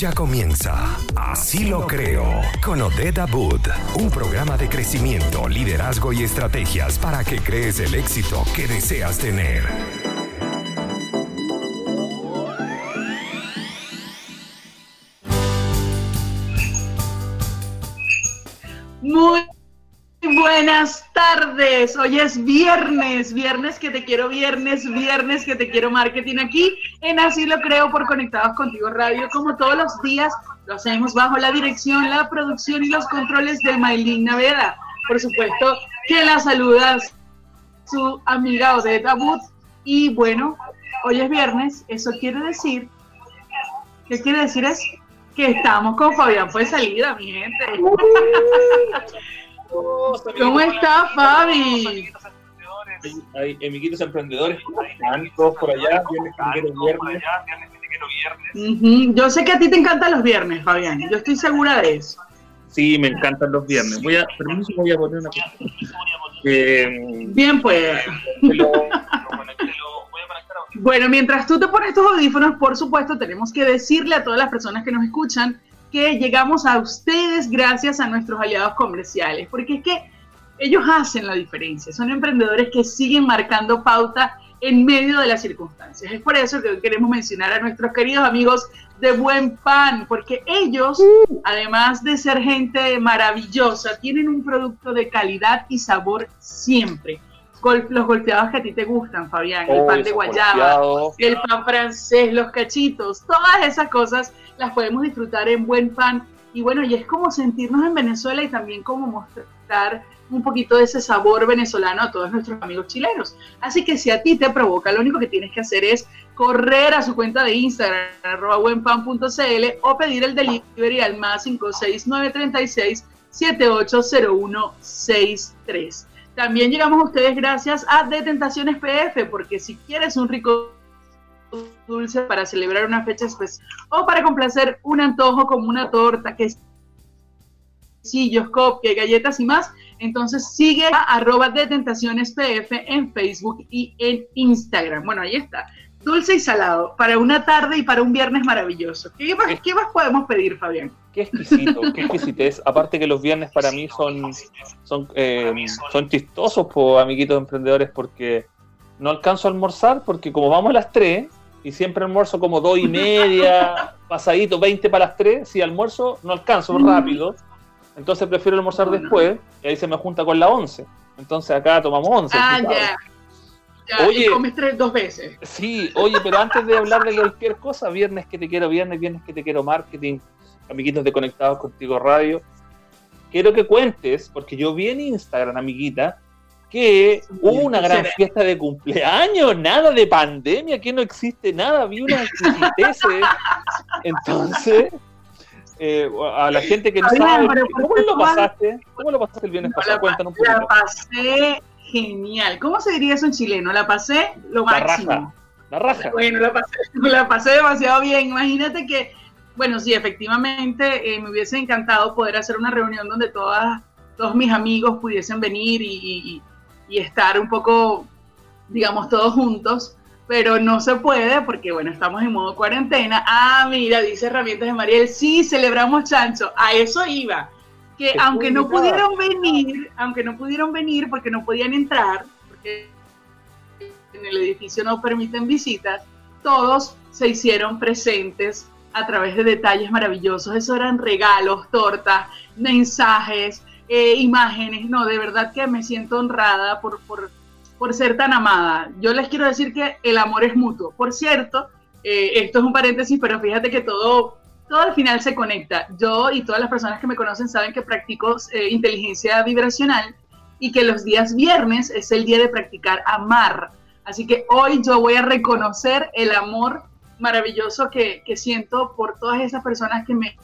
Ya comienza Así lo creo con Odette Abud, un programa de crecimiento, liderazgo y estrategias para que crees el éxito que deseas tener. Tardes. Hoy es viernes, viernes que te quiero, viernes, viernes que te quiero marketing aquí en Así lo creo por Conectados Contigo Radio. Como todos los días, lo hacemos bajo la dirección, la producción y los controles de Maylin Naveda. Por supuesto que la saludas su amiga Odette Abud. Y bueno, hoy es viernes, eso quiere decir, ¿qué quiere decir es? Que estamos con Fabián fue salida, mi gente. ¿Cómo está, Fabi? Hay, amiguitos emprendedores, están todos por allá, viernes viernes. Yo sé que a ti te encantan los viernes, Fabián, yo estoy segura de eso. Sí, me encantan los viernes. Voy a, permiso, voy a poner una cosa. Eh, Bien, pues. bueno, mientras tú te pones tus audífonos, por supuesto, tenemos que decirle a todas las personas que nos escuchan que llegamos a ustedes gracias a nuestros aliados comerciales, porque es que ellos hacen la diferencia, son emprendedores que siguen marcando pauta en medio de las circunstancias. Es por eso que hoy queremos mencionar a nuestros queridos amigos de Buen Pan, porque ellos, además de ser gente maravillosa, tienen un producto de calidad y sabor siempre. Los golpeados que a ti te gustan, Fabián, el pan de guayaba, el pan francés, los cachitos, todas esas cosas las podemos disfrutar en Buen Pan. Y bueno, y es como sentirnos en Venezuela y también como mostrar un poquito de ese sabor venezolano a todos nuestros amigos chilenos. Así que si a ti te provoca, lo único que tienes que hacer es correr a su cuenta de Instagram, arroba buenpan.cl o pedir el delivery al más 56936 780163. También llegamos a ustedes gracias a Detentaciones PF, porque si quieres un rico dulce para celebrar una fecha especial o para complacer un antojo como una torta, quesillos, cupcake, galletas y más, entonces sigue a arroba de PF en Facebook y en Instagram. Bueno, ahí está. Dulce y salado para una tarde y para un viernes maravilloso. ¿Qué más, ¿qué más podemos pedir, Fabián? Qué exquisito, qué exquisitez. Aparte que los viernes para mí son, son, eh, son chistosos, por amiguitos emprendedores, porque no alcanzo a almorzar, porque como vamos a las 3, y siempre almuerzo como dos y media, pasadito, 20 para las 3, si almuerzo no alcanzo rápido, entonces prefiero almorzar después y ahí se me junta con la 11. Entonces acá tomamos 11. Ah, ya. Ya. Oye, comes tres, dos veces. Sí, oye, pero antes de hablar de cualquier cosa, viernes que te quiero viernes, viernes que te quiero marketing, amiguitos de Conectados Contigo Radio, quiero que cuentes, porque yo vi en Instagram, amiguita, que hubo una gran fiesta de cumpleaños, nada de pandemia, que no existe nada, vi una exquisiteces. Entonces, eh, a la gente que no sabe, ¿cómo lo pasaste? ¿Cómo lo pasaste el viernes pasado? Cuéntanos un poquito. La pasé genial. ¿Cómo se diría eso en chileno? La pasé lo máximo. La raja. La raja. Bueno, la pasé, la pasé demasiado bien. Imagínate que, bueno, sí, efectivamente, eh, me hubiese encantado poder hacer una reunión donde todas, todos mis amigos pudiesen venir y, y estar un poco, digamos, todos juntos pero no se puede porque, bueno, estamos en modo cuarentena. Ah, mira, dice Herramientas de Mariel, sí, celebramos chancho. A eso iba. Que aunque no pudieron venir, aunque no pudieron venir porque no podían entrar, porque en el edificio no permiten visitas, todos se hicieron presentes a través de detalles maravillosos. Eso eran regalos, tortas, mensajes, eh, imágenes. No, de verdad que me siento honrada por, por por ser tan amada. Yo les quiero decir que el amor es mutuo. Por cierto, eh, esto es un paréntesis, pero fíjate que todo, todo al final se conecta. Yo y todas las personas que me conocen saben que practico eh, inteligencia vibracional y que los días viernes es el día de practicar amar. Así que hoy yo voy a reconocer el amor maravilloso que, que siento por todas esas personas que me,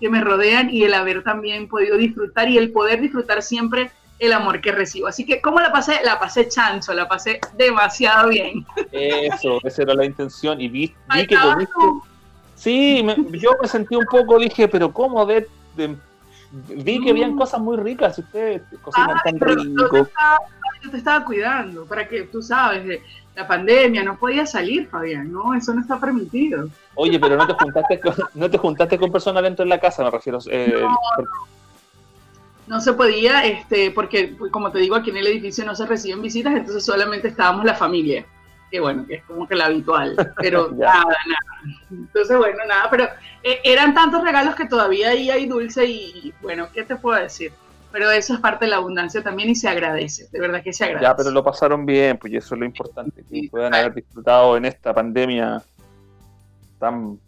que me rodean y el haber también podido disfrutar y el poder disfrutar siempre el amor que recibo. Así que, ¿cómo la pasé? La pasé chancho, la pasé demasiado bien. Eso, esa era la intención. Y vi, que comiste. Sí, yo me sentí un poco, dije, pero ¿cómo de, vi que habían mm. cosas muy ricas, ustedes cocinan tan rico. yo te estaba cuidando, para que tú sabes, de la pandemia, no podía salir, Fabián, no, eso no está permitido. Oye, pero no te juntaste con, no te juntaste con personas dentro de la casa, me refiero. Eh, no, no se podía, este, porque como te digo, aquí en el edificio no se reciben visitas, entonces solamente estábamos la familia, que bueno, que es como que la habitual, pero nada, nada. Entonces, bueno, nada, pero eh, eran tantos regalos que todavía ahí hay dulce y, bueno, ¿qué te puedo decir? Pero eso es parte de la abundancia también y se agradece, de verdad que se agradece. Ya, pero lo pasaron bien, pues eso es lo importante, que puedan haber disfrutado en esta pandemia tan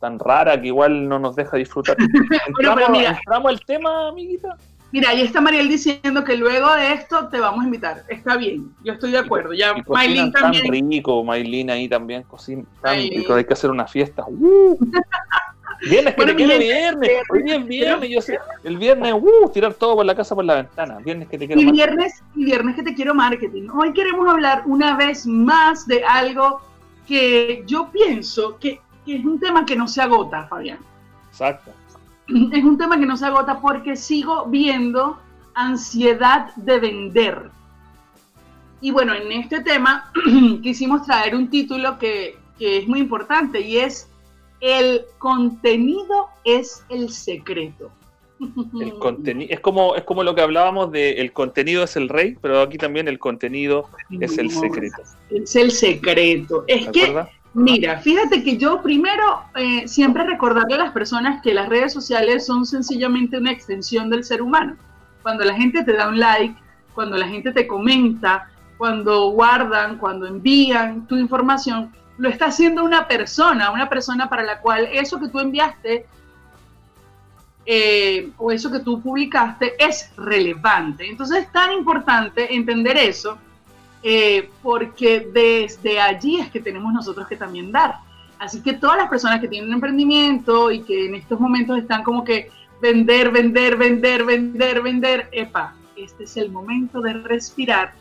tan rara que igual no nos deja disfrutar. ¿Entramos, pero mira, ¿entramos al tema, amiguita? Mira, ahí está Mariel diciendo que luego de esto te vamos a invitar. Está bien, yo estoy de acuerdo. Ya Maylin también. Tan rico, Maylin ahí también cocina tan rico. Hay que hacer una fiesta. ¡Uh! Viernes que bueno, te quiero viernes. Hoy bien viernes, yo sé. El viernes, uh, tirar todo por la casa por la ventana. Viernes que te quiero y viernes, y viernes que te quiero marketing. Hoy queremos hablar una vez más de algo que yo pienso que, que es un tema que no se agota, Fabián. Exacto es un tema que no se agota porque sigo viendo ansiedad de vender. Y bueno, en este tema quisimos traer un título que, que es muy importante y es El contenido es el secreto. El contenido es como es como lo que hablábamos de el contenido es el rey, pero aquí también el contenido es el secreto. Es el secreto. Es que Mira, fíjate que yo primero eh, siempre recordarle a las personas que las redes sociales son sencillamente una extensión del ser humano. Cuando la gente te da un like, cuando la gente te comenta, cuando guardan, cuando envían tu información, lo está haciendo una persona, una persona para la cual eso que tú enviaste eh, o eso que tú publicaste es relevante. Entonces es tan importante entender eso eh, porque desde allí es que tenemos nosotros que también dar. Así que todas las personas que tienen un emprendimiento y que en estos momentos están como que vender, vender, vender, vender, vender, epa, este es el momento de respirar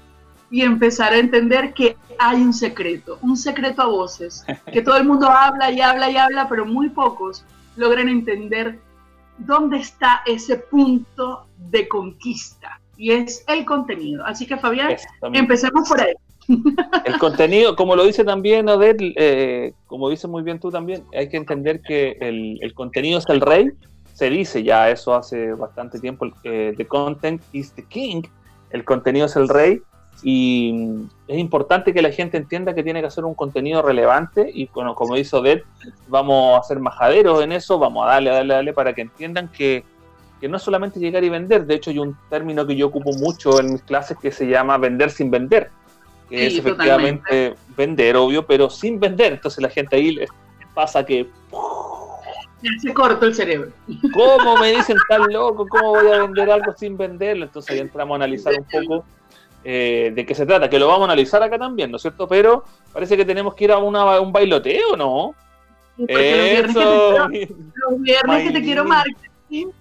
y empezar a entender que hay un secreto, un secreto a voces, que todo el mundo habla y habla y habla, pero muy pocos logran entender dónde está ese punto de conquista y es el contenido. Así que Fabián, empecemos por ahí. El contenido, como lo dice también Odette, eh, como dice muy bien tú también, hay que entender que el, contenido es el rey. Se dice ya eso hace bastante tiempo, eh, the content is the king, el contenido es el rey y es importante que la gente entienda que tiene que hacer un contenido relevante y bueno, como dice Odette, vamos a ser majaderos en eso, vamos a darle, a darle, a darle para que entiendan que que no es solamente llegar y vender, de hecho hay un término que yo ocupo mucho en mis clases que se llama vender sin vender, que es efectivamente vender, obvio, pero sin vender, entonces la gente ahí les pasa que... Se cortó el cerebro. ¿Cómo me dicen tan loco? ¿Cómo voy a vender algo sin venderlo? Entonces ahí entramos a analizar un poco eh, de qué se trata, que lo vamos a analizar acá también, ¿no es cierto? Pero parece que tenemos que ir a una, un bailoteo, ¿no? Eso. Los viernes que te quiero, marcar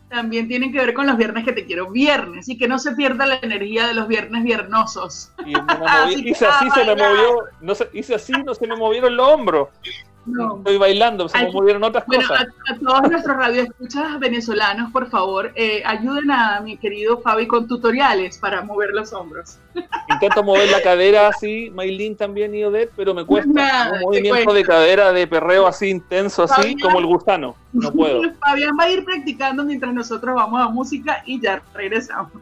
también tienen que ver con los viernes que te quiero viernes y que no se pierda la energía de los viernes viernosos. Y hice así, se me movió, no hice así, no se me movieron los hombros. Estoy bailando, se me movieron otras cosas. A, todos nuestros radioescuchas venezolanos, por favor, eh, ayuden a mi querido Fabi con tutoriales para mover los hombros. Intento mover la cadera así, Maylin también y Odette, pero me cuesta. un movimiento de cadera de perreo así intenso, así como el gusano. No puedo. Fabián va a ir practicando mientras nosotros vamos a música y ya regresamos.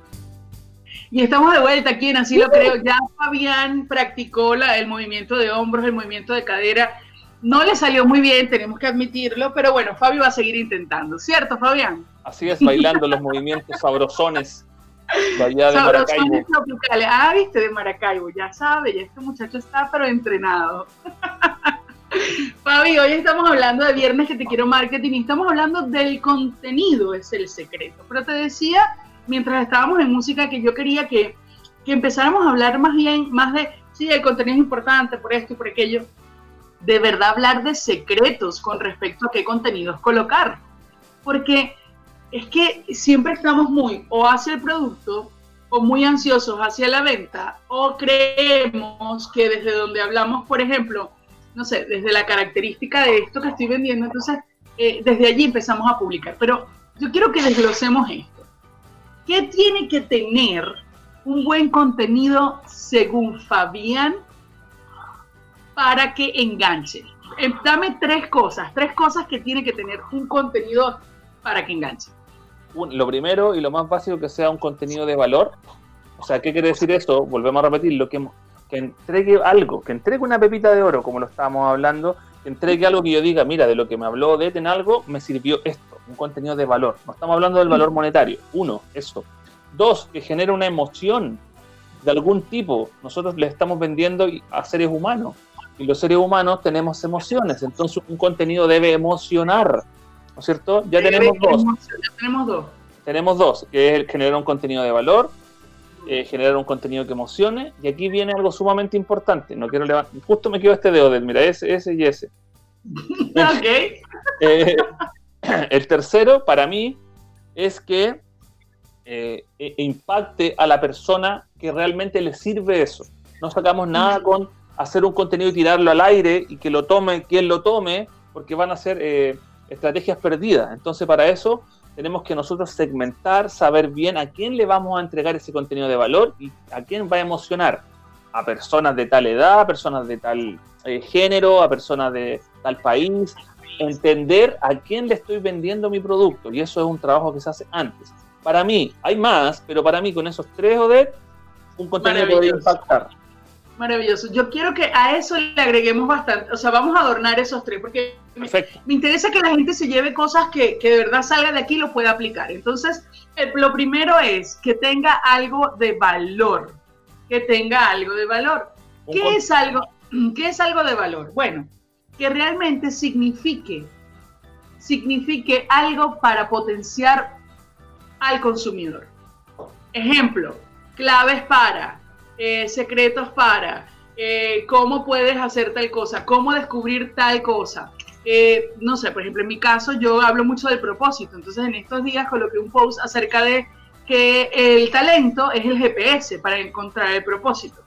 Y estamos de vuelta aquí en Así lo creo. Ya Fabián practicó la, el movimiento de hombros, el movimiento de cadera no le salió muy bien, tenemos que admitirlo, pero bueno, Fabi va a seguir intentando, ¿cierto, Fabián? Así es, bailando los movimientos sabrosones de de Maracaibo. Ah, viste, de Maracaibo, ya sabe, ya este muchacho está pero entrenado. Fabi, hoy estamos hablando de Viernes que te quiero marketing y estamos hablando del contenido, es el secreto. Pero te decía, mientras estábamos en música, que yo quería que, que empezáramos a hablar más bien, más de, sí, el contenido es importante por esto y por aquello, de verdad hablar de secretos con respecto a qué contenidos colocar. Porque es que siempre estamos muy o hacia el producto o muy ansiosos hacia la venta o creemos que desde donde hablamos, por ejemplo, no sé, desde la característica de esto que estoy vendiendo, entonces eh, desde allí empezamos a publicar. Pero yo quiero que desglosemos esto. ¿Qué tiene que tener un buen contenido según Fabián para que enganche? Eh, dame tres cosas, tres cosas que tiene que tener un contenido para que enganche. Lo primero y lo más básico que sea un contenido de valor. O sea, ¿qué quiere decir esto? Volvemos a repetir, lo que, que entregue algo, que entregue una pepita de oro, como lo estábamos hablando, que entregue algo que yo diga, mira, de lo que me habló de en algo, me sirvió esto, un contenido de valor. No estamos hablando del valor monetario. Uno, eso. Dos, que genere una emoción de algún tipo. Nosotros le estamos vendiendo a seres humanos y los seres humanos tenemos emociones, entonces un contenido debe emocionar, ¿no es cierto? Ya tenemos dos. Ya tenemos dos. Tenemos dos, que es generar un contenido de valor, eh, generar un contenido que emocione, y aquí viene algo sumamente importante. No quiero levantar, justo me quedo este dedo del, mira, ese, ese y ese. ok. Eh, el tercero, para mí, es que eh, e, impacte a la persona que realmente le sirve eso. No sacamos nada con hacer un contenido y tirarlo al aire y que lo tome quien lo tome, porque van a ser eh, estrategias perdidas. Entonces, para eso tenemos que nosotros segmentar, saber bien a quién le vamos a entregar ese contenido de valor y a quién va a emocionar. A personas de tal edad, a personas de tal eh, género, a personas de tal país. Entender a quién le estoy vendiendo mi producto. Y eso es un trabajo que se hace antes. Para mí, hay más, pero para mí con esos tres, Odette, un contenido podría impactar. Maravilloso. Yo quiero que a eso le agreguemos bastante, o sea, vamos a adornar esos tres, porque me, interesa que la gente se lleve cosas que, que, de verdad salga de aquí y lo pueda aplicar. Entonces, lo primero es que tenga algo de valor, que tenga algo de valor. ¿Qué es algo, ¿Qué es algo de valor? Bueno, que realmente signifique, signifique algo para potenciar al consumidor. Ejemplo, claves para eh, secretos para, eh, cómo puedes hacer tal cosa, cómo descubrir tal cosa. Eh, no sé, por ejemplo, en mi caso yo hablo mucho del propósito, entonces en estos días coloqué un post acerca de que el talento es el GPS para encontrar el propósito.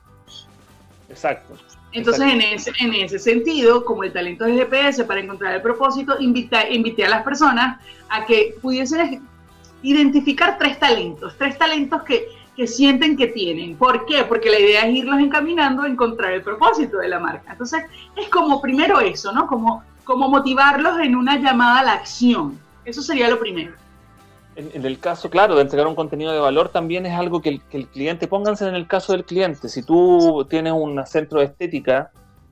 Exacto. Entonces, En, ese, en ese sentido, como el talento es el GPS para encontrar el propósito, invité, invité a las personas a que pudiesen identificar tres talentos, tres talentos que que sienten que tienen. ¿Por qué? Porque la idea es irlos encaminando a encontrar el propósito de la marca. Entonces, es como primero eso, ¿no? Como, como motivarlos en una llamada a la acción. Eso sería lo primero. En, el caso, claro, de entregar un contenido de valor también es algo que el, que el, cliente, pónganse en el caso del cliente, si tú tienes un centro de estética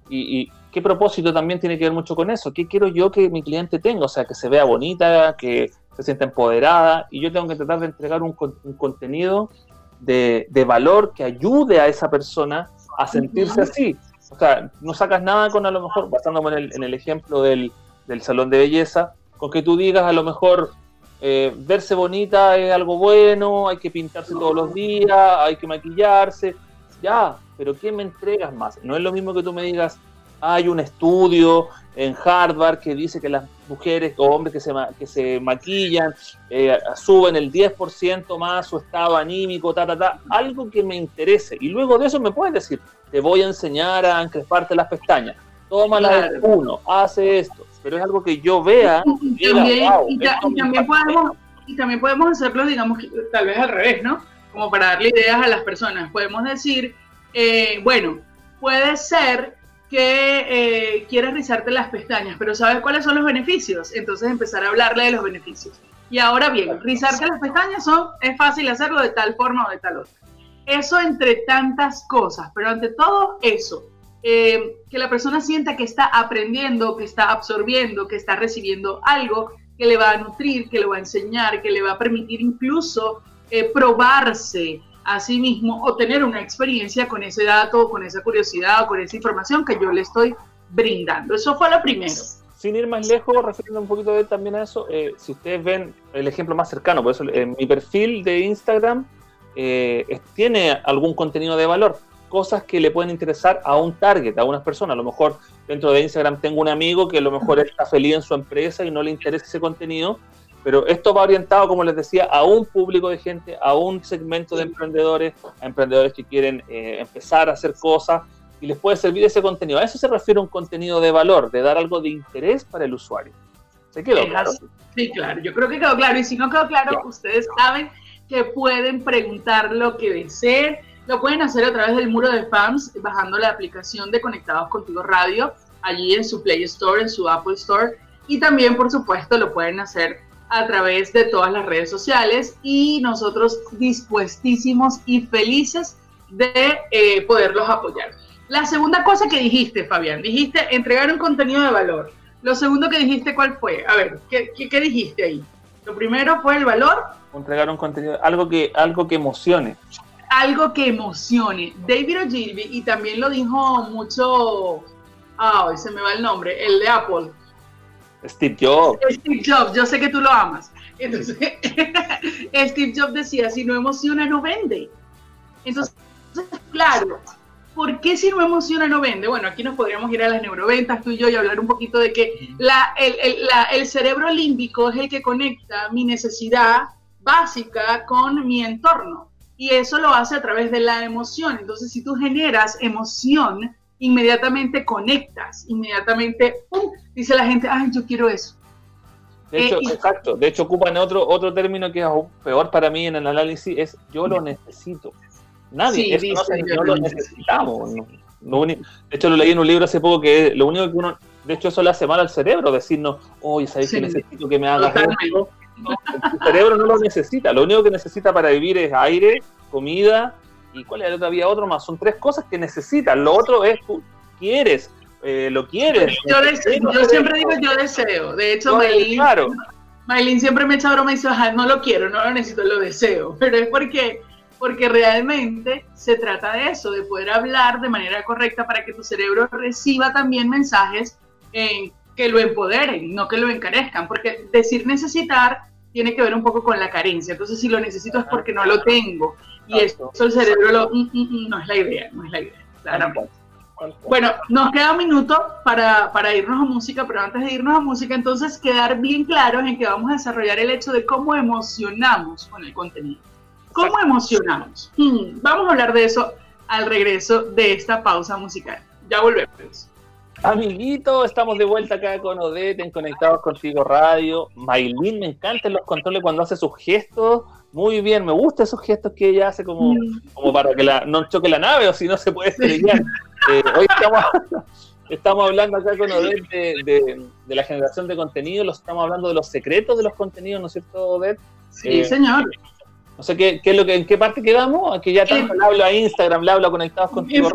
y, qué propósito también tiene que ver mucho con eso, qué quiero yo que mi cliente tenga, o sea, que se vea bonita, que se sienta empoderada y yo tengo que tratar de entregar un, un contenido de, valor que ayude a esa persona a sentirse así. O sea, no sacas nada con a lo mejor, basándome en el, ejemplo del, salón de belleza, con que tú digas a lo mejor eh, verse bonita es algo bueno, hay que pintarse todos los días, hay que maquillarse, ya, pero ¿qué me entregas más? No es lo mismo que tú me digas, hay un estudio en Harvard que dice que las mujeres o hombres que se, que se maquillan eh, suben el 10% más su estado anímico, ta, ta, ta, algo que me interese. Y luego de eso me puedes decir, te voy a enseñar a encresparte las pestañas. Toma la de uno, hace esto. Pero es algo que yo vea. Y, también, podemos, y también podemos hacerlo, digamos, tal vez al revés, ¿no? Como para darle ideas a las personas. Podemos decir, eh, bueno, puede ser que eh, quieres rizarte las pestañas, pero ¿sabes cuáles son los beneficios? Entonces empezar a hablarle de los beneficios. Y ahora bien, rizarte las pestañas son, es fácil hacerlo de tal forma o de tal otra. Eso entre tantas cosas, pero ante todo eso, eh, que la persona sienta que está aprendiendo, que está absorbiendo, que está recibiendo algo que le va a nutrir, que le va a enseñar, que le va a permitir incluso eh, probarse, a sí mismo o tener una experiencia con ese dato, con esa curiosidad o con esa información que yo le estoy brindando. Eso fue lo primero. Sin ir más lejos, refiriendo un poquito de, también a eso, eh, si ustedes ven el ejemplo más cercano, por eso mi perfil de Instagram eh, tiene algún contenido de valor, cosas que le pueden interesar a un target, a unas personas. A lo mejor dentro de Instagram tengo un amigo que a lo mejor está feliz en su empresa y no le interesa ese contenido, pero esto va orientado, como les decía, a un público de gente, a un segmento de emprendedores, a emprendedores que quieren eh, empezar a hacer cosas y les puede servir ese contenido. A eso se refiere un contenido de valor, de dar algo de interés para el usuario. ¿Se quedó claro? Sí, claro, yo creo que quedó claro. Y si no quedó claro, ustedes saben que pueden preguntar lo que deseen. Lo pueden hacer a través del muro de fans, bajando la aplicación de Conectados Contigo Radio, allí en su Play Store, en su Apple Store. Y también, por supuesto, lo pueden hacer a través de todas las redes sociales y nosotros dispuestísimos y felices de eh, poderlos apoyar. La segunda cosa que dijiste, Fabián, dijiste entregar un contenido de valor. Lo segundo que dijiste, ¿cuál fue? A ver, ¿qué, qué, dijiste ahí? Lo primero fue el valor. Entregar un contenido, algo que, algo que emocione. Algo que emocione. David Ogilvy, y también lo dijo mucho, ah, hoy se me va el nombre, el de Apple. Steve Jobs. Steve Jobs, yo sé que tú lo amas. Entonces, Steve Jobs decía, si no emociona, no vende. Entonces, claro, ¿por qué si no emociona no vende? Bueno, aquí nos podríamos ir a las neuroventas, tú y yo, y hablar un poquito de que la, el, el, la, el, cerebro límbico es el que conecta mi necesidad básica con mi entorno. Y eso lo hace a través de la emoción. Entonces, si tú generas emoción, inmediatamente conectas, inmediatamente, ¡pum! dice la gente, ay, yo quiero eso. De hecho, eh, exacto. De hecho, ocupan otro, otro término que es aún peor para mí en el análisis, es yo lo necesito. Nadie, no, lo necesitamos. de hecho, lo leí en un libro hace poco que lo único que uno, de hecho, eso le hace mal al cerebro, decirnos, oye, ¿sabes que necesito que me hagas esto? El cerebro no lo necesita, lo único que necesita para vivir es aire, comida, y cuál es el otro, había otro más, son tres cosas que necesitas, lo otro es tú quieres, eh, lo quieres. Yo, yo siempre digo yo deseo, de hecho, Maylin, claro. siempre me echa broma y dice, no lo quiero, no lo necesito, lo deseo, pero es porque porque realmente se trata de eso, de poder hablar de manera correcta para que tu cerebro reciba también mensajes que lo empoderen, no que lo encarezcan, porque decir necesitar tiene que ver un poco con la carencia, entonces si lo necesito es porque no lo tengo, y eso el cerebro lo, mm, mm, mm, no es la idea, no es la idea, claramente. Bueno, nos queda un minuto para, para, irnos a música, pero antes de irnos a música, entonces quedar bien claros en que vamos a desarrollar el hecho de cómo emocionamos con el contenido. ¿Cómo emocionamos? Hmm, vamos a hablar de eso al regreso de esta pausa musical. Ya volvemos. Amiguito, estamos de vuelta acá con Odette en Conectados Contigo Radio. Maylin, me encantan los controles cuando hace sus gestos. Muy bien, me gustan esos gestos que ella hace como, mm. como para que la, no choque la nave o si no se puede estrellar. Eh, hoy estamos, estamos hablando acá con Odette de, de, la generación de contenido, los estamos hablando de los secretos de los contenidos, ¿no es cierto, Odette? Sí, eh, señor. No sé ¿qué, qué es lo que, en qué parte quedamos? Que ya tanto le hablo a Instagram, le hablo conectados contigo.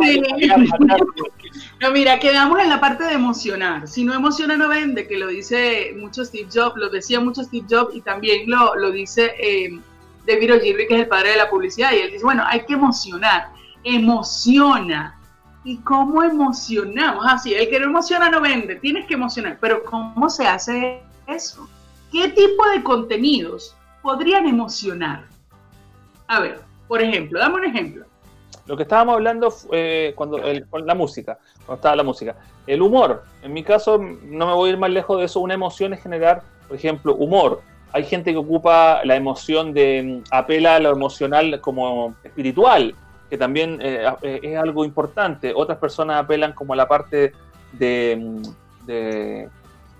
No, mira, quedamos en la parte de emocionar. Si no emociona, no vende, que lo dice mucho Steve Jobs, lo decía mucho Steve Jobs y también lo, lo dice eh, David Ogilvy, que es el padre de la publicidad. Y él dice, bueno, hay que emocionar. Emociona. ¿Y cómo emocionamos? Así, ah, el que no emociona no vende, tienes que emocionar. Pero ¿cómo se hace eso? ¿Qué tipo de contenidos podrían emocionar? A ver, por ejemplo, dame un ejemplo. Lo que estábamos hablando eh, cuando con la música, cuando estaba la música. El humor, en mi caso, no me voy a ir más lejos de eso, una emoción es generar, por ejemplo, humor. Hay gente que ocupa la emoción de, apela a lo emocional como espiritual, que también eh, eh, es algo importante. Otras personas apelan como a la parte de, de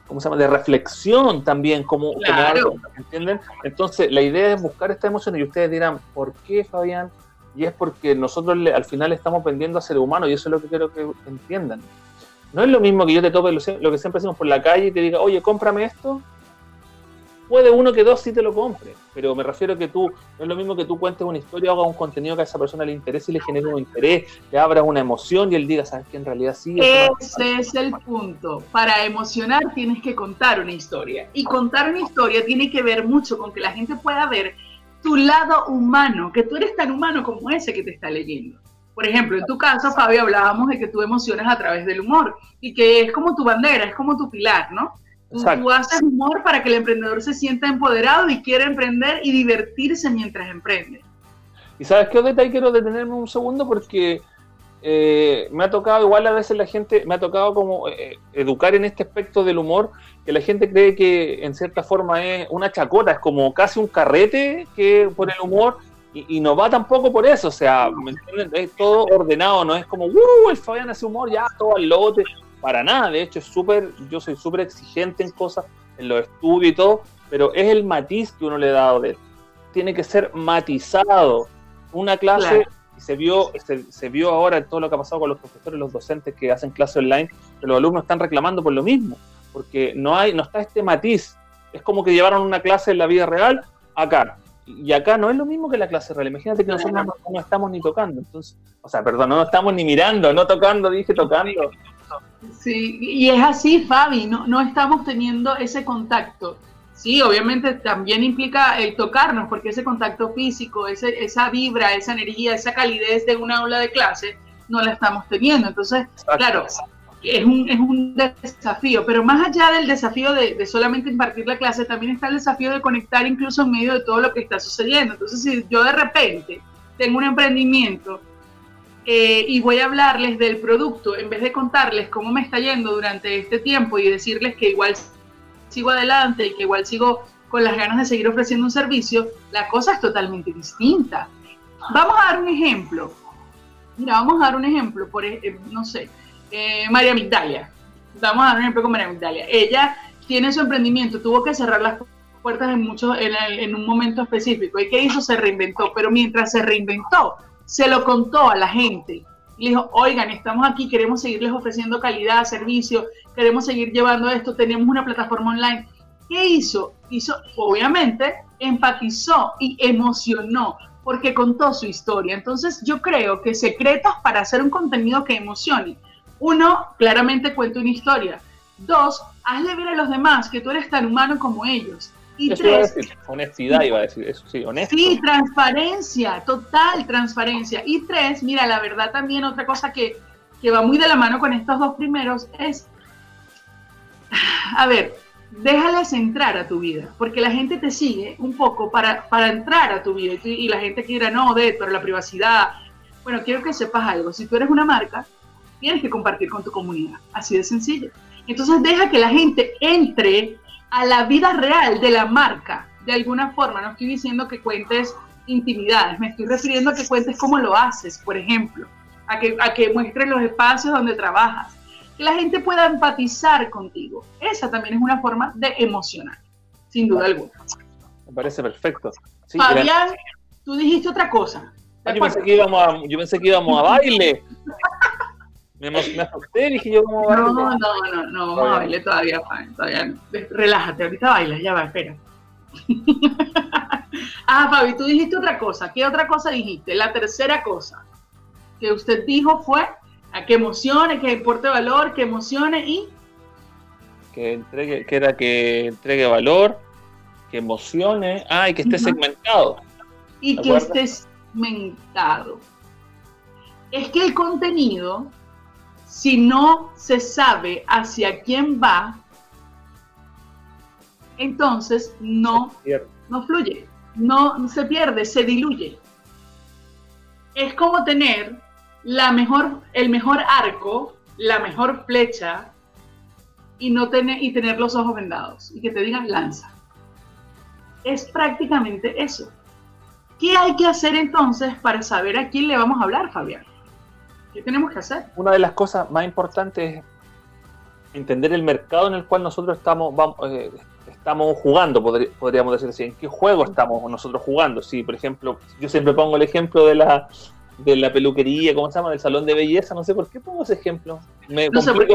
¿cómo se llama? de reflexión también, como, algo, ¿entienden? Entonces, la idea es buscar esta emoción y ustedes dirán, ¿por qué, Fabián? Y es porque nosotros al final estamos aprendiendo a ser humanos y eso es lo que quiero que entiendan. No es lo mismo que yo te tope lo, lo que siempre hacemos por la calle y te diga, oye, cómprame esto, puede uno que dos sí te lo compre, pero me refiero a que tú, no es lo mismo que tú cuentes una historia hagas un contenido que a esa persona le interese y le genere un interés, le abra una emoción y él diga, ¿sabes que en realidad sí? Ese es el punto. Para emocionar tienes que contar una historia. Y contar una historia tiene que ver mucho con que la gente pueda ver tu lado humano, que tú eres tan humano como ese que te está leyendo. Por ejemplo, en tu caso, Fabio, hablábamos de que tú emocionas a través del humor y que es como tu bandera, es como tu pilar, ¿no? Tú, haces humor para que el emprendedor se sienta empoderado y quiera emprender y divertirse mientras emprende. Y sabes qué, Odeta, ahí quiero detenerme un segundo porque eh, me ha tocado, igual a veces la gente, me ha tocado como eh, educar en este aspecto del humor, que la gente cree que en cierta forma es una chacota, es como casi un carrete que por el humor y, no va tampoco por eso, o sea, es todo ordenado, no es como, uh, el Fabián hace humor, ya, todo al lote, para nada, de hecho es súper, yo soy súper exigente en cosas, en los estudios y todo, pero es el matiz que uno le da a Odette. tiene que ser matizado. Una clase, se vio, se, vio ahora en todo lo que ha pasado con los profesores, los docentes que hacen clase online, que los alumnos están reclamando por lo mismo, porque no hay, no está este matiz. Es como que llevaron una clase en la vida real acá. Y acá no es lo mismo que la clase real. Imagínate que nosotros no, estamos ni tocando. Entonces, o sea, perdón, no estamos ni mirando, no tocando, dije tocando. Sí, y es así, Fabi, no, no estamos teniendo ese contacto. Sí, obviamente también implica el tocarnos, porque ese contacto físico, ese, esa vibra, esa energía, esa calidez de una aula de clase, no la estamos teniendo. Entonces, claro, es un, es un desafío, pero más allá del desafío de, solamente impartir la clase, también está el desafío de conectar incluso en medio de todo lo que está sucediendo. Entonces, si yo de repente tengo un emprendimiento eh, y voy a hablarles del producto, en vez de contarles cómo me está yendo durante este tiempo y decirles que igual sigo adelante y que igual sigo con las ganas de seguir ofreciendo un servicio, la cosa es totalmente distinta. Vamos a dar un ejemplo. Mira, vamos a dar un ejemplo, por eh, no sé, eh, María Migdalia. Vamos a dar un ejemplo con María Migdalia. Ella tiene su emprendimiento, tuvo que cerrar las puertas en, mucho, en, en un momento específico. ¿Y qué hizo? Se reinventó. Pero mientras se reinventó, se lo contó a la gente y dijo, oigan, estamos aquí, queremos seguirles ofreciendo calidad, servicio, queremos seguir llevando esto, tenemos una plataforma online. ¿Qué hizo? Hizo, obviamente, empatizó y emocionó porque contó su historia. Entonces yo creo que secretos para hacer un contenido que emocione. Uno, claramente cuenta una historia. Dos, hazle ver a los demás que tú eres tan humano como ellos. Y tres, honestidad iba a decir, eso sí, honesto. Sí, transparencia, total transparencia. Y tres, mira, la verdad también otra cosa que, que va muy de la mano con estos dos primeros es, a ver, déjales entrar a tu vida, porque la gente te sigue un poco para, para entrar a tu vida y la gente quiera, no, de, pero la privacidad. Bueno, quiero que sepas algo, si tú eres una marca, tienes que compartir con tu comunidad, así de sencillo. Entonces deja que la gente entre a la vida real de la marca, de alguna forma. No estoy diciendo que cuentes intimidades, me estoy refiriendo a que cuentes cómo lo haces, por ejemplo, a que, a que muestres los espacios donde trabajas, que la gente pueda empatizar contigo. Esa también es una forma de emocionar, sin duda alguna. Me parece perfecto. Fabián, tú dijiste otra cosa. Ah, yo, pensé que íbamos a, yo pensé que íbamos a baile. Me, me asusté, dije yo como No, no, no, no, vamos a bailar todavía, todavía Relájate, ahorita bailas, ya va, espera. ah, Fabi, tú dijiste otra cosa. ¿Qué otra cosa dijiste? La tercera cosa que usted dijo fue a que emocione, que importe valor, que emocione y que entregue, que era que entregue valor, que emocione, ah, y que esté segmentado. Y que esté segmentado. Es que el contenido si no se sabe hacia quién va, entonces no, no fluye, no se pierde, se diluye. Es como tener la mejor, el mejor arco, la mejor flecha y, no tener, y tener los ojos vendados y que te digan lanza. Es prácticamente eso. ¿Qué hay que hacer entonces para saber a quién le vamos a hablar, Fabián? ¿Qué tenemos que hacer? Una de las cosas más importantes es entender el mercado en el cual nosotros estamos, eh, estamos jugando, podríamos decir así. ¿En qué juego estamos nosotros jugando? Sí, por ejemplo, yo siempre pongo el ejemplo de la, de la peluquería, ¿cómo se llama? Del salón de belleza, no sé por qué pongo ese ejemplo. Me no sé solo.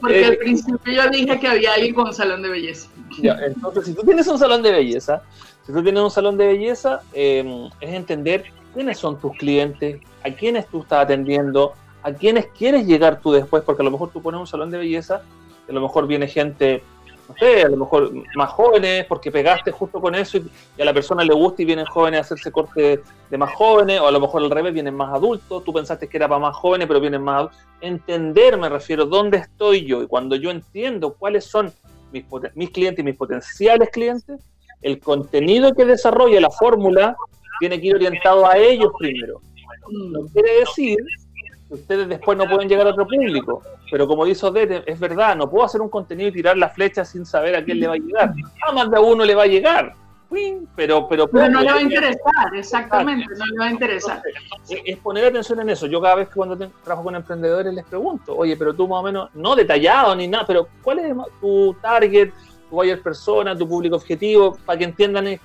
Porque, al principio yo dije que había alguien con un salón de belleza. entonces, si tú tienes un salón de belleza, si tú tienes un salón de belleza, eh, es entender quiénes son tus clientes, a quiénes tú estás atendiendo, a quiénes quieres llegar tú después, porque a lo mejor tú pones un salón de belleza, a lo mejor viene gente, no sé, a lo mejor más jóvenes, porque pegaste justo con eso y, a la persona le gusta y vienen jóvenes a hacerse corte de, más jóvenes, o a lo mejor al revés, vienen más adultos, tú pensaste que era para más jóvenes, pero vienen más adultos. Entender, me refiero, dónde estoy yo, y cuando yo entiendo cuáles son mis, mis clientes y mis potenciales clientes, el contenido que desarrolla la fórmula tiene que ir orientado a ellos primero. No quiere decir que ustedes después no pueden llegar a otro público, pero como dice Odette, es verdad, no puedo hacer un contenido y tirar la flecha sin saber a quién le va a llegar. A más de uno le va a llegar, pero, pero, pero no le va a interesar, exactamente, no le va a interesar. Es poner atención en eso. Yo cada vez que cuando trabajo con emprendedores les pregunto, oye, pero tú más o menos, no detallado ni nada, pero ¿cuál es tu target, tu buyer persona, tu público objetivo, para que entiendan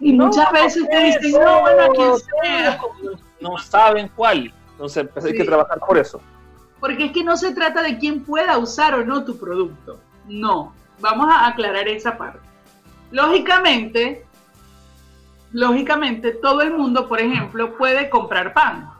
Y muchas veces te dicen, no, bueno, a quien sea. No saben cuál. Entonces pues, hay que trabajar por eso. Porque es que no se trata de quién pueda usar o no tu producto. No. Vamos a aclarar esa parte. Lógicamente, lógicamente, todo el mundo, por ejemplo, puede comprar pan.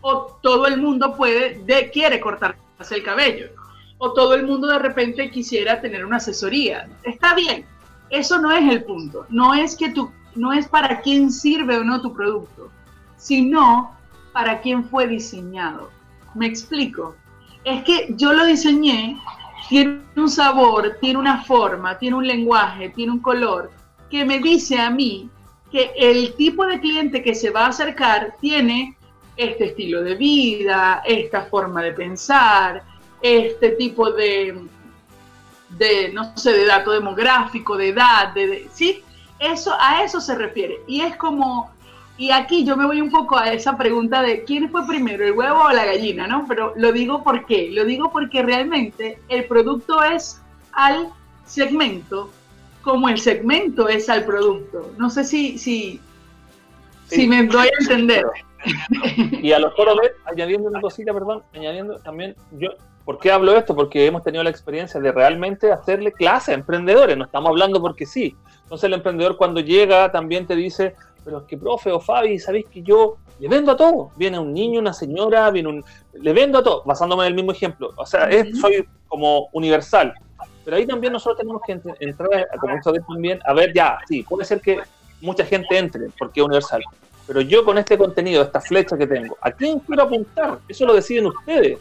O todo el mundo puede, de, quiere cortarse el cabello. O todo el mundo de repente quisiera tener una asesoría. Está bien. Eso no es el punto. No es que tú, no es para quién sirve o no tu producto, sino para quién fue diseñado. Me explico. Es que yo lo diseñé, tiene un sabor, tiene una forma, tiene un lenguaje, tiene un color, que me dice a mí que el tipo de cliente que se va a acercar tiene este estilo de vida, esta forma de pensar, este tipo de, de no sé, de dato demográfico, de edad, de, ¿sí? Eso, a eso se refiere. Y es como, y aquí yo me voy un poco a esa pregunta de quién fue primero, el huevo o la gallina, ¿no? Pero lo digo por qué. Lo digo porque realmente el producto es al segmento como el segmento es al producto. No sé si, si, si me doy a entender. Y a los foros añadiendo una cosita, perdón, añadiendo también, yo, ¿por qué hablo esto? Porque hemos tenido la experiencia de realmente hacerle clase a emprendedores, no estamos hablando porque sí. Entonces el emprendedor cuando llega también te dice, pero es que profe o Fabi, sabéis que yo le vendo a todo. Viene un niño, una señora, viene un... Le vendo a todo, basándome en el mismo ejemplo. O sea, soy como universal. Pero ahí también nosotros tenemos que entrar, como ustedes también, a ver, ya, sí, puede ser que mucha gente entre, porque es universal. Pero yo con este contenido, esta flecha que tengo, ¿a quién quiero apuntar? Eso lo deciden ustedes.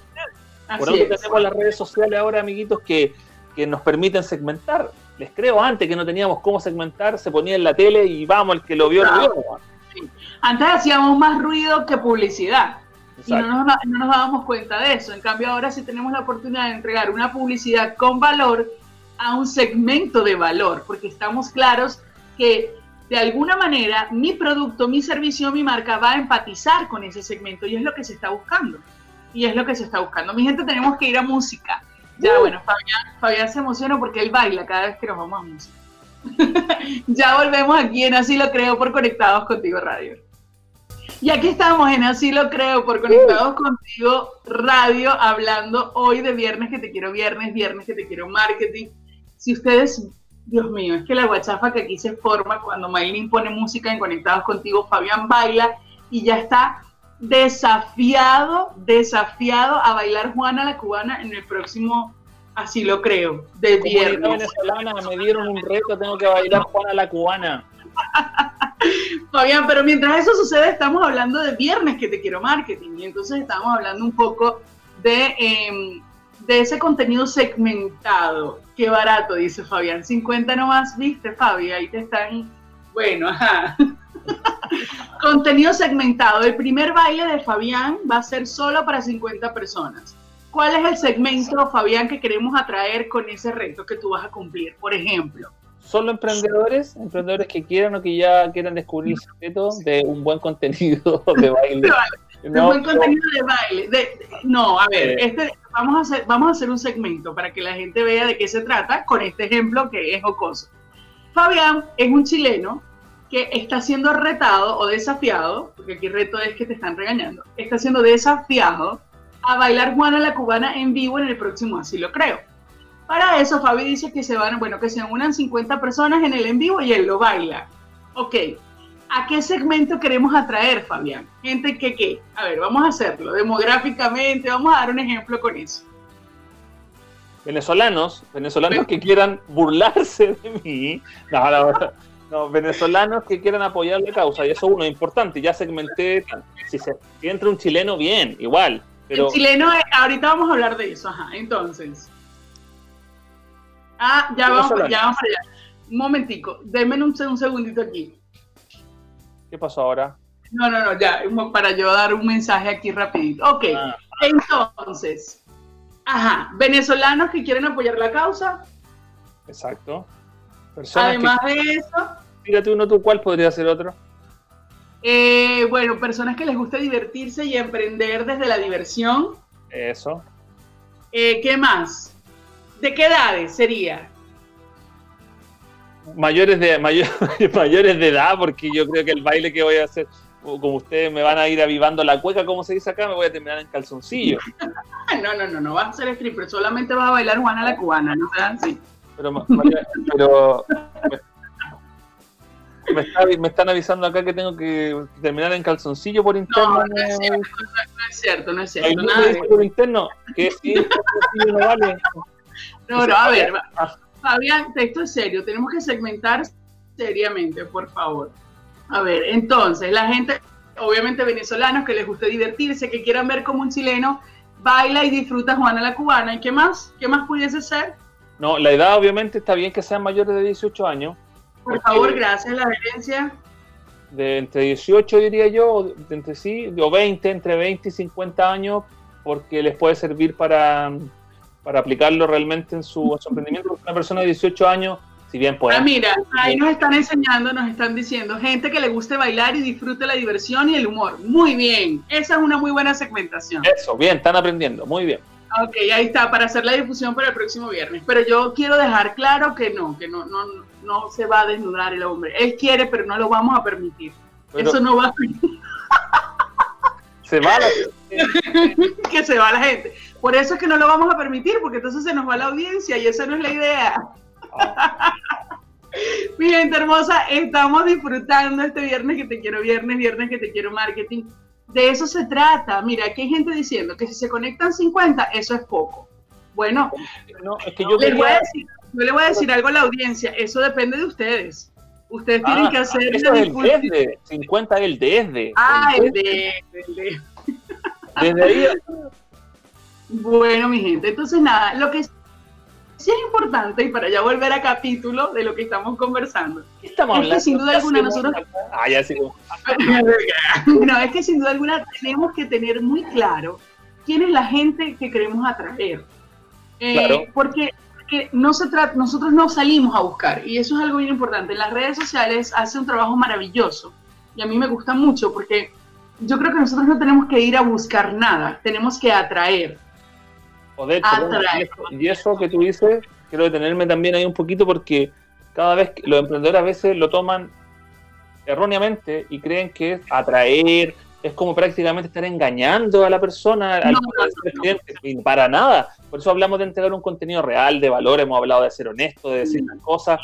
Por eso tenemos las redes sociales ahora, amiguitos, que, que nos permiten segmentar les creo antes que no teníamos cómo segmentar, se ponía en la tele y vamos, el que lo vio, lo vio. Antes hacíamos más ruido que publicidad. Y no nos, no nos dábamos cuenta de eso. En cambio, ahora sí tenemos la oportunidad de entregar una publicidad con valor a un segmento de valor, porque estamos claros que de alguna manera mi producto, mi servicio, mi marca va a empatizar con ese segmento y es lo que se está buscando. Y es lo que se está buscando. Mi gente, tenemos que ir a música. Ya, uh. bueno, Fabián, Fabián se emociona porque él baila cada vez que nos vamos a música. ya volvemos aquí en Así lo creo por Conectados Contigo Radio. Y aquí estamos en Así lo creo por Conectados uh. Contigo Radio, hablando hoy de Viernes que te quiero Viernes, Viernes que te quiero Marketing. Si ustedes, Dios mío, es que la guachafa que aquí se forma cuando Maylin pone música en Conectados Contigo, Fabián baila y ya está desafiado, desafiado a bailar Juana la Cubana en el próximo, así lo creo, de viernes. venezolana, me dieron un reto, tengo que bailar Juana la Cubana. Fabián, pero mientras eso sucede, estamos hablando de viernes que te quiero marketing, y entonces estamos hablando un poco de, em, de ese contenido segmentado. Qué barato, dice Fabián. 50 nomás, viste, Fabi, ahí te están. Bueno, ajá. Contenido segmentado. El primer baile de Fabián va a ser solo para 50 personas. ¿Cuál es el segmento, Fabián, que queremos atraer con ese reto que tú vas a cumplir? Por ejemplo. Solo emprendedores, emprendedores que quieran o que ya quieran descubrir el secreto de un buen contenido de baile. un buen contenido de baile. no, a ver, este, vamos, a hacer, vamos a hacer un segmento para que la gente vea de qué se trata con este ejemplo que es jocoso. Fabián es un chileno que está siendo retado o desafiado, porque aquí reto es que te están regañando, está siendo desafiado a bailar Juana la Cubana en vivo en el próximo Así lo creo. Para eso Fabi dice que se van, bueno, que se unan 50 personas en el en vivo y él lo baila. Ok, ¿a qué segmento queremos atraer, Fabián? Gente que qué. A ver, vamos a hacerlo demográficamente, vamos a dar un ejemplo con eso. Venezolanos, venezolanos que quieran burlarse de mí. No, la verdad no, venezolanos que quieran apoyar la causa, y eso uno es importante, ya segmenté, si, se, entra un chileno, bien, igual. Pero... El chileno, ahorita vamos a hablar de eso, ajá, entonces. Ah, ya vamos, ya vamos allá. Un momentico, denme un, un segundito aquí. ¿Qué pasó ahora? No, no, no, ya, para yo dar un mensaje aquí rapidito. Ok, ah. entonces, ajá, venezolanos que quieren apoyar la causa. Exacto. Además de eso. Fíjate uno tú, ¿cuál podría ser otro? Eh, bueno, personas que les gusta divertirse y emprender desde la diversión. Eso. Eh, ¿Qué más? ¿De qué edades sería? mayores de mayores de edad, porque yo creo que el baile que voy a hacer, como ustedes me van a ir avivando la cueca, como se dice acá, me voy a terminar en calzoncillo. No, no, no, no vas a ser stripper, solamente vas a bailar Juana la cubana, no sean así. Pero, pero me, están avisando acá que tengo que terminar en calzoncillo por interno. No, no es cierto, no es cierto. No es cierto por interno que si no vale. No, no, a ver, Fabián, esto es serio, tenemos que segmentar seriamente, por favor. A ver, entonces, la gente, obviamente venezolanos que les guste divertirse, que quieran ver como un chileno baila y disfruta Juana la Cubana. ¿Y qué más? ¿Qué más pudiese ser? No, la edad obviamente está bien que sean mayores de 18 años, por favor, gracias la gerencia. De entre 18, diría yo, entre sí, o 20, entre 20 y 50 años, porque les puede servir para, para aplicarlo realmente en su, emprendimiento. Una persona de 18 años, si bien puede. Ah, mira, ahí nos están enseñando, nos están diciendo, gente que le guste bailar y disfrute la diversión y el humor. Muy bien, esa es una muy buena segmentación. Eso, bien, están aprendiendo, muy bien. Ok, ahí está, para hacer la difusión para el próximo viernes. Pero yo quiero dejar claro que no, que no, no, no se va a desnudar el hombre. Él quiere, pero no lo vamos a permitir. Eso no va a Se va la gente. que se va la gente. Por eso es que no lo vamos a permitir, porque entonces se nos va la audiencia y esa no es la idea. Mi gente hermosa, estamos disfrutando este viernes que te quiero viernes, viernes que te quiero marketing. De eso se trata. Mira, aquí hay gente diciendo que si se conectan 50, eso es poco. Bueno, no, es que yo, les voy a decir, yo le voy a decir algo a la audiencia, eso depende de ustedes. Ustedes tienen que ah, hacer... Eso es el desde, 50 es el desde. Ah, el desde. Desde ahí... Bueno, mi gente, entonces nada, lo que sí es importante, y para ya volver a capítulo de lo que estamos conversando, estamos es que sin duda alguna nosotros... Ah, ya sí. no, es que sin duda alguna tenemos que tener muy claro quién es la gente que queremos atraer. Eh, claro. Porque que no se trata, nosotros no salimos a buscar y eso es algo bien importante. Las redes sociales hace un trabajo maravilloso y a mí me gusta mucho porque yo creo que nosotros no tenemos que ir a buscar nada, tenemos que atraer. Atraer. Y eso que tú dices, quiero detenerme también ahí un poquito porque cada vez que los emprendedores a veces lo toman erróneamente y creen que es atraer, es como prácticamente estar engañando a la persona, al y para nada. Por eso hablamos de entregar un contenido real, de valor, hemos hablado de ser honesto, de decir las cosas.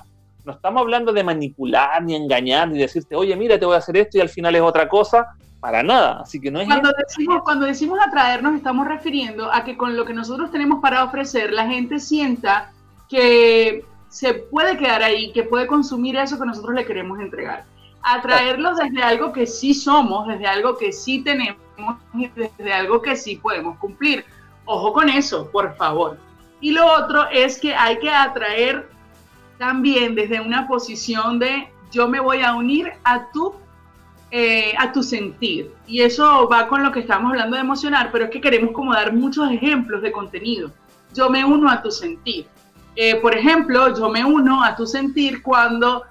No estamos hablando de manipular, ni engañar, ni decirte, oye, mira, te voy a hacer esto y al final es otra cosa. Para nada. Así que no es. Cuando decimos, cuando decimos atraer, nos estamos refiriendo a que con lo que nosotros tenemos para ofrecer, la gente sienta que se puede quedar ahí, que puede consumir eso que nosotros le queremos entregar atraerlos desde algo que sí somos, desde algo que sí tenemos y desde algo que sí podemos cumplir. Ojo con eso, por favor. Y lo otro es que hay que atraer también desde una posición de yo me voy a unir a tu, eh, a tu sentir. Y eso va con lo que estamos hablando de emocionar, pero es que queremos como dar muchos ejemplos de contenido. Yo me uno a tu sentir. Eh, por ejemplo, yo me uno a tu sentir cuando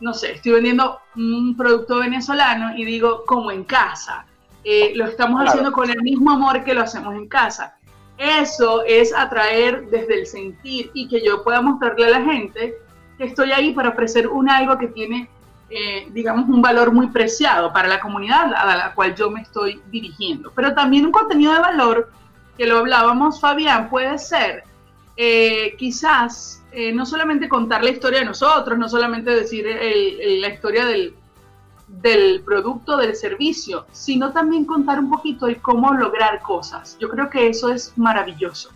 no sé, estoy vendiendo un producto venezolano y digo, como en casa. Eh, lo estamos haciendo con el mismo amor que lo hacemos en casa. Eso es atraer desde el sentir y que yo pueda mostrarle a la gente que estoy ahí para ofrecer un algo que tiene, eh, digamos, un valor muy preciado para la comunidad a la cual yo me estoy dirigiendo. Pero también un contenido de valor, que lo hablábamos, Fabián, puede ser eh, quizás eh, no solamente contar la historia de nosotros, no solamente decir la historia del, del, producto, del servicio, sino también contar un poquito el cómo lograr cosas. Yo creo que eso es maravilloso.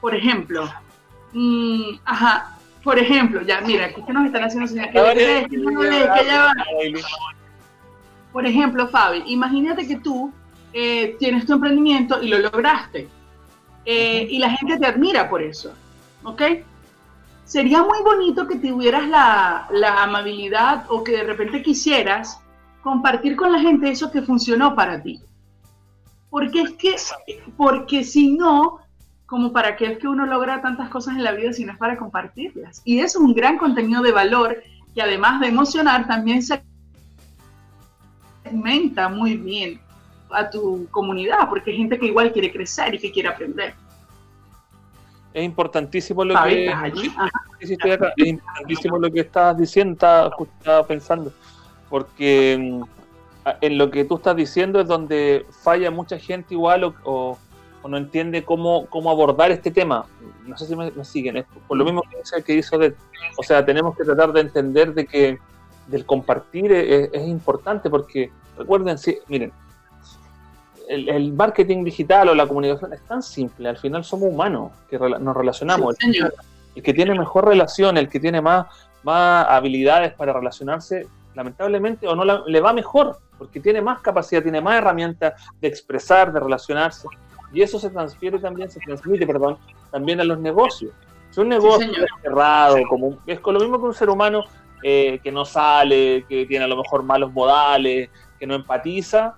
Por ejemplo, mm, ajá, por ejemplo, ya, mira, aquí que nos están haciendo señal. Por ejemplo, Fabi, imagínate que tú eh, tienes tu emprendimiento y lo lograste. Eh, y la gente te admira por eso, ¿ok? sería muy bonito que tuvieras la, la amabilidad o que de repente quisieras compartir con la gente eso que funcionó para ti. Porque es que, porque si no, como para qué es que uno logra tantas cosas en la vida si no es para compartirlas. Y es un gran contenido de valor que además de emocionar, también se segmenta muy bien a tu comunidad, porque hay gente que igual quiere crecer y que quiere aprender. es importantísimo lo que es importantísimo lo que estás diciendo, estaba, pensando, porque mm, en lo que tú estás diciendo es donde falla mucha gente igual o, no entiende cómo, cómo abordar este tema. No sé si me, siguen, por lo mismo que, que hizo de, o sea, tenemos que tratar de entender de que del compartir es, es importante porque recuerden, sí, miren, el, marketing digital o la comunicación es tan simple, al final somos humanos que nos relacionamos. el, que tiene mejor relación, el que tiene más, más habilidades para relacionarse, lamentablemente o no le va mejor, porque tiene más capacidad, tiene más herramientas de expresar, de relacionarse. Y eso se transfiere también, se transmite, perdón, también a los negocios. Si un negocio es cerrado, como es con lo mismo que un ser humano eh, que no sale, que tiene a lo mejor malos modales, que no empatiza,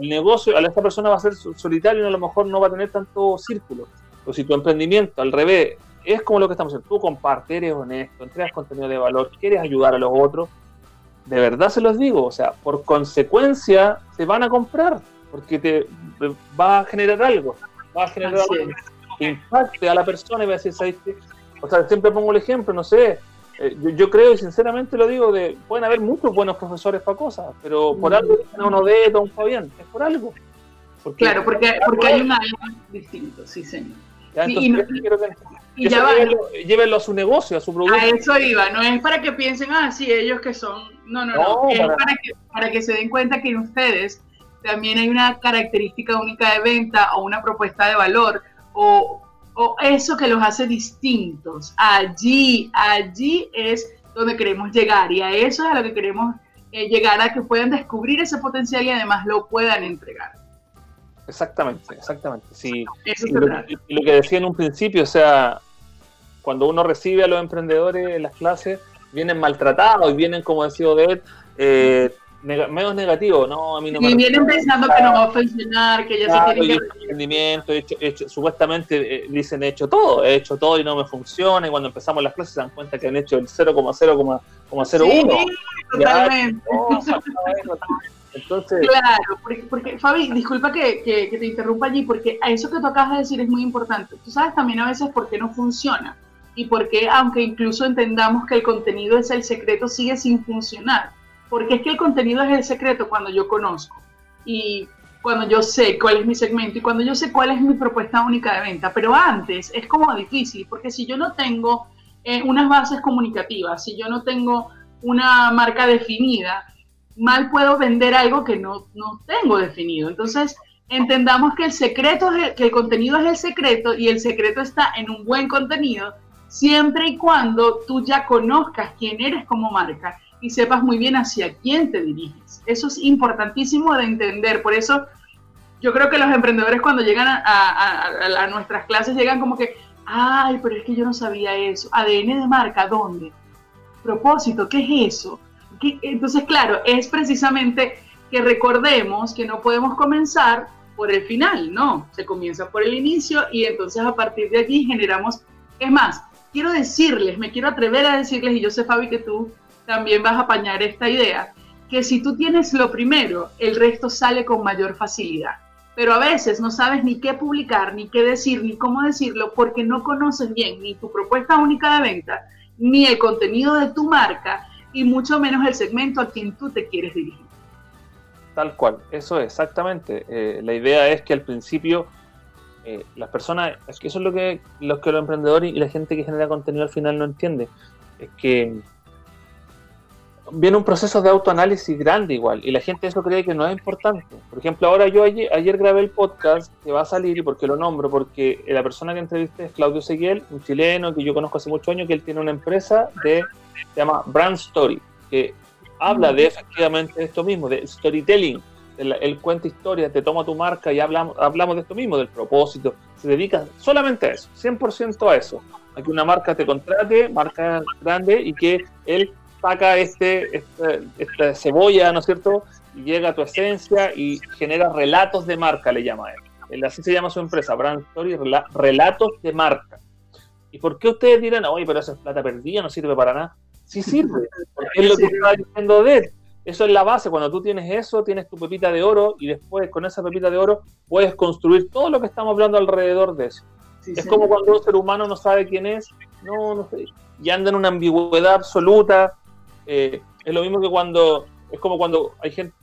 el negocio, a esta persona va a ser solitario y a lo mejor no va a tener tanto círculo. O si tu emprendimiento, al revés, es como lo que estamos haciendo, tú compartes, eres honesto, entregas contenido de valor, quieres ayudar a los otros, de verdad se los digo, o sea, por consecuencia te van a comprar, porque te va a generar algo, va a generar algo que impacte a la persona y va a decir, ¿sabes qué? O sea, siempre pongo el ejemplo, no sé, eh, yo, creo y sinceramente lo digo, de pueden haber muchos buenos profesores para cosas, pero por algo uno de un Fabián, es por algo. claro, porque, porque hay un algo distinto, sí, señor. y, ya va, llévenlo, a su negocio, a su producto. A eso iba, no es para que piensen, ah, sí, ellos que son. No, no, no, es para que, para que se den cuenta que ustedes también hay una característica única de venta o una propuesta de valor o o eso que los hace distintos. Allí, allí es donde queremos llegar y a eso es a lo que queremos eh, llegar, a que puedan descubrir ese potencial y además lo puedan entregar. Exactamente, exactamente. Sí. y, lo, que decía en un principio, o sea, cuando uno recibe a los emprendedores en las clases, vienen maltratados y vienen, como decía Odette, eh, menos negativo, no, a mí no y vienen pensando que no va a funcionar, que ya se tiene que... Emprendimiento, hecho, hecho, supuestamente eh, dicen he hecho todo, he hecho todo y no me funciona, y cuando empezamos las clases se dan cuenta que han hecho el 0,0,01. Sí, totalmente. Entonces... Claro, porque, porque, Fabi, disculpa que, que, que te interrumpa allí, porque a eso que tú acabas de decir es muy importante. Tú sabes también a veces por qué no funciona y por qué, aunque incluso entendamos que el contenido es el secreto, sigue sin funcionar porque es que el contenido es el secreto cuando yo conozco y cuando yo sé cuál es mi segmento y cuando yo sé cuál es mi propuesta única de venta. Pero antes es como difícil, porque si yo no tengo eh, unas bases comunicativas, si yo no tengo una marca definida, mal puedo vender algo que no, no tengo definido. Entonces, entendamos que el secreto es que el contenido es el secreto y el secreto está en un buen contenido siempre y cuando tú ya conozcas quién eres como marca y sepas muy bien hacia quién te diriges. Eso es importantísimo de entender. Por eso yo creo que los emprendedores cuando llegan a, nuestras clases llegan como que, ay, pero es que yo no sabía eso. ADN de marca, ¿dónde? Propósito, ¿qué es eso? Entonces, claro, es precisamente que recordemos que no podemos comenzar por el final, no, se comienza por el inicio y entonces a partir de allí generamos, es más, quiero decirles, me quiero atrever a decirles, y yo sé Fabi que tú también vas a apañar esta idea, que si tú tienes lo primero, el resto sale con mayor facilidad. Pero a veces no sabes ni qué publicar, ni qué decir, ni cómo decirlo, porque no conoces bien ni tu propuesta única de venta, ni el contenido de tu marca, y mucho menos el segmento a quien tú te quieres dirigir. Tal cual, eso es, exactamente. Eh, la idea es que al principio eh, las personas, es que eso es lo que, los que los emprendedores y la gente que genera contenido al final no entiende, es que viene un proceso de autoanálisis grande igual, y la gente eso cree que no es importante. Por ejemplo, ahora yo ayer, grabé el podcast que va a salir, y porque lo nombro, porque la persona que entrevisté es Claudio Seguiel, un chileno que yo conozco hace muchos años, que él tiene una empresa de, se llama Brand Story, que habla de efectivamente esto mismo, de storytelling. Él, cuenta historias, te toma tu marca y hablamos, hablamos de esto mismo, del propósito. Se dedica solamente a eso, 100% a eso. A que una marca te contrate, marca grande, y que él saca este, este, esta cebolla, ¿no es cierto? Y llega a tu esencia y genera relatos de marca, le llama él. Así se llama su empresa, Brand Story, relatos de marca. ¿Y por qué ustedes dirán, oye, pero eso es plata perdida, no sirve para nada? Sí sirve, porque es lo que estaba diciendo de Eso es la base, cuando tú tienes eso, tienes tu pepita de oro y después con esa pepita de oro puedes construir todo lo que estamos hablando alrededor de eso. es como cuando un ser humano no sabe quién es, no, no sé, y anda en una ambigüedad absoluta. Eh, es lo mismo que cuando, es como cuando hay gente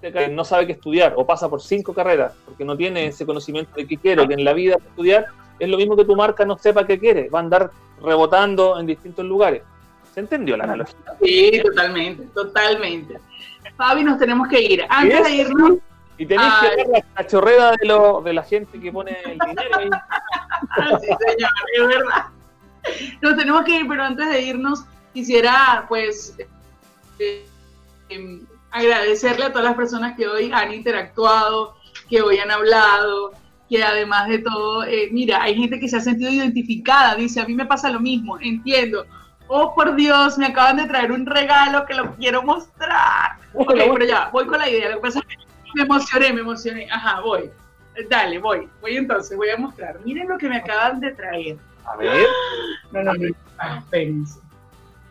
que no sabe qué estudiar o pasa por cinco carreras porque no tiene ese conocimiento de qué quiero, que en la vida estudiar es lo mismo que tu marca no sepa qué quiere, va a andar rebotando en distintos lugares. ¿Se entendió la analogía? Sí, totalmente, totalmente. Fabi, nos tenemos que ir. Antes de irnos. Y tenéis que ver la cachorrera de, lo, de la gente que pone el dinero ahí. sí, señor, es verdad. Nos tenemos que ir, pero antes de irnos, quisiera, pues, eh, em, agradecerle a todas las personas que hoy han interactuado, que hoy han hablado, que además de todo, eh, mira, hay gente que se ha sentido identificada, dice, a mí me pasa lo mismo, entiendo. Oh, por Dios, me acaban de traer un regalo que lo quiero mostrar. Ok, pero ya, voy con la idea. Lo que pasa es que me emocioné, me emocioné. Ajá, voy. Dale, voy. Voy entonces, voy a mostrar. Miren lo que me acaban de traer. A ver. No, no, no. Ah, espérense.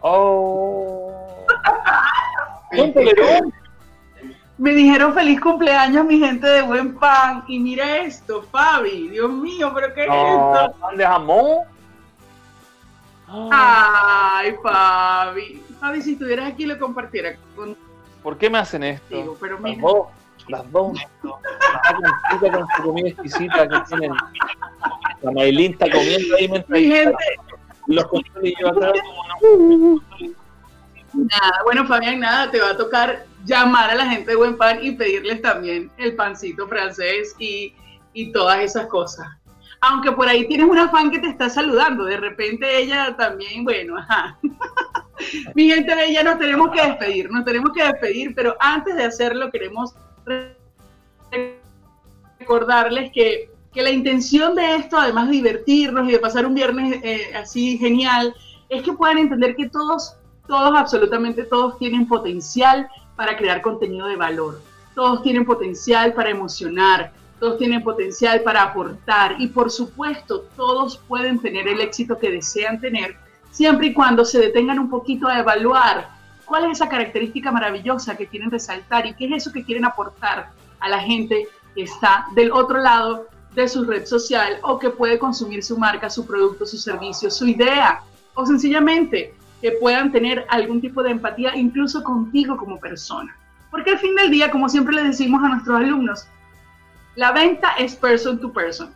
Oh. Me dijeron feliz cumpleaños mi gente de Buen Pan. Y mira esto, Fabi. Dios mío, pero ¿qué es esto? ¿Pan de jamón? Ay, Fabi. Fabi, si estuvieras aquí lo compartiera con... ¿Por qué me hacen esto? Digo, pero mira. Las dos. Las dos. La con su comida exquisita que tienen. La Maylin está comiendo ahí mientras... Mi gente... Los controles yo acá Nada, bueno, Fabián, nada, te va a tocar llamar a la gente de Buen Pan y pedirles también el pancito francés y, y todas esas cosas. Aunque por ahí tienes una fan que te está saludando, de repente ella también, bueno, ajá. Mi gente bella, nos tenemos que despedir, nos tenemos que despedir, pero antes de hacerlo queremos recordarles que, que la intención de esto, además de divertirnos y de pasar un viernes eh, así genial, es que puedan entender que todos, todos, absolutamente todos tienen potencial para crear contenido de valor. Todos tienen potencial para emocionar, todos tienen potencial para aportar y por supuesto todos pueden tener el éxito que desean tener siempre y cuando se detengan un poquito a evaluar cuál es esa característica maravillosa que quieren resaltar y qué es eso que quieren aportar a la gente que está del otro lado de su red social o que puede consumir su marca, su producto, su servicio, su idea o sencillamente que puedan tener algún tipo de empatía incluso contigo como persona. Porque al fin del día, como siempre le decimos a nuestros alumnos, la venta es person to person.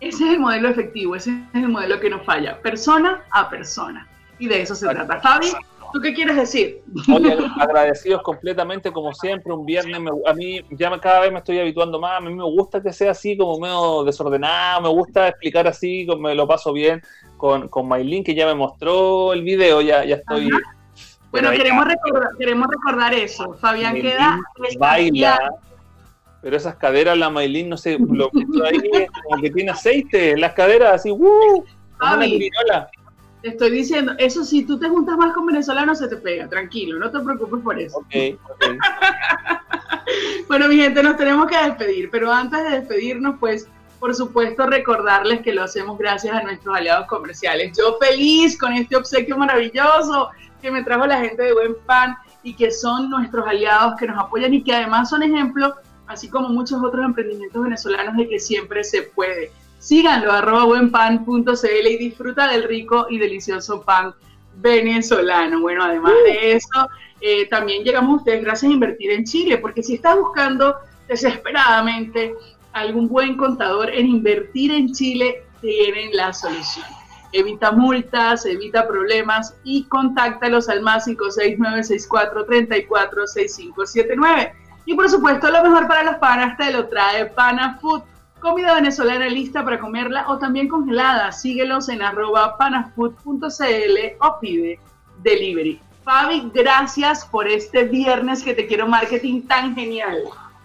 Ese es el modelo efectivo, ese es el modelo que nos falla, persona a persona. Y de eso se trata. Fabi, ¿tú qué quieres decir? Oye, agradecidos completamente, como siempre, un viernes. a mí ya cada vez me estoy habituando más. A mí me gusta que sea así, como medio desordenado. Me gusta explicar así, me lo paso bien con, con Maylin, que ya me mostró el video. Ya, ya estoy. Bueno, queremos, recordar, queremos recordar eso. Fabián queda. Baila pero esas caderas, la Maylin, no sé, lo que ahí como que tiene aceite, las caderas así, ¡uh! Te estoy diciendo, eso si tú te juntas más con venezolanos se te pega, tranquilo, no te preocupes por eso. Ok, ok. bueno, mi gente, nos tenemos que despedir, pero antes de despedirnos, pues, por supuesto, recordarles que lo hacemos gracias a nuestros aliados comerciales. Yo feliz con este obsequio maravilloso que me trajo la gente de Buen Pan y que son nuestros aliados que nos apoyan y que además son ejemplos así como muchos otros emprendimientos venezolanos de que siempre se puede. Síganlo, arroba buenpan.cl y disfruta del rico y delicioso pan venezolano. Bueno, además de eso, eh, también llegamos a ustedes gracias a invertir en Chile, porque si estás buscando desesperadamente algún buen contador en invertir en Chile, tienen la solución. Evita multas, evita problemas y contáctalos al más 56964 346579. Y por supuesto, lo mejor para los panas te lo trae Pana Food, comida venezolana lista para comerla o también congelada. Síguelos en arroba panafood.cl o pide delivery. Fabi, gracias por este viernes que te quiero marketing tan genial.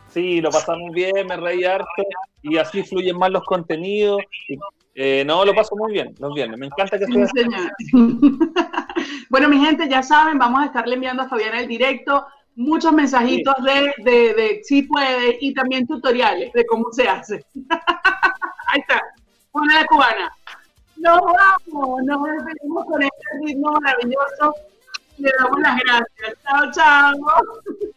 Sí, lo pasamos bien, me reí harto y así fluyen más los contenidos. Eh, no, lo paso muy bien los viernes. Me encanta que estés. bueno, mi gente, ya saben, vamos a estarle enviando a Fabiana el directo muchos mensajitos de, de, de sí puede y también tutoriales de cómo se hace. Ahí está, una la cubana. Nos vamos, nos despedimos con este ritmo maravilloso. Le damos las gracias. Chao, chao.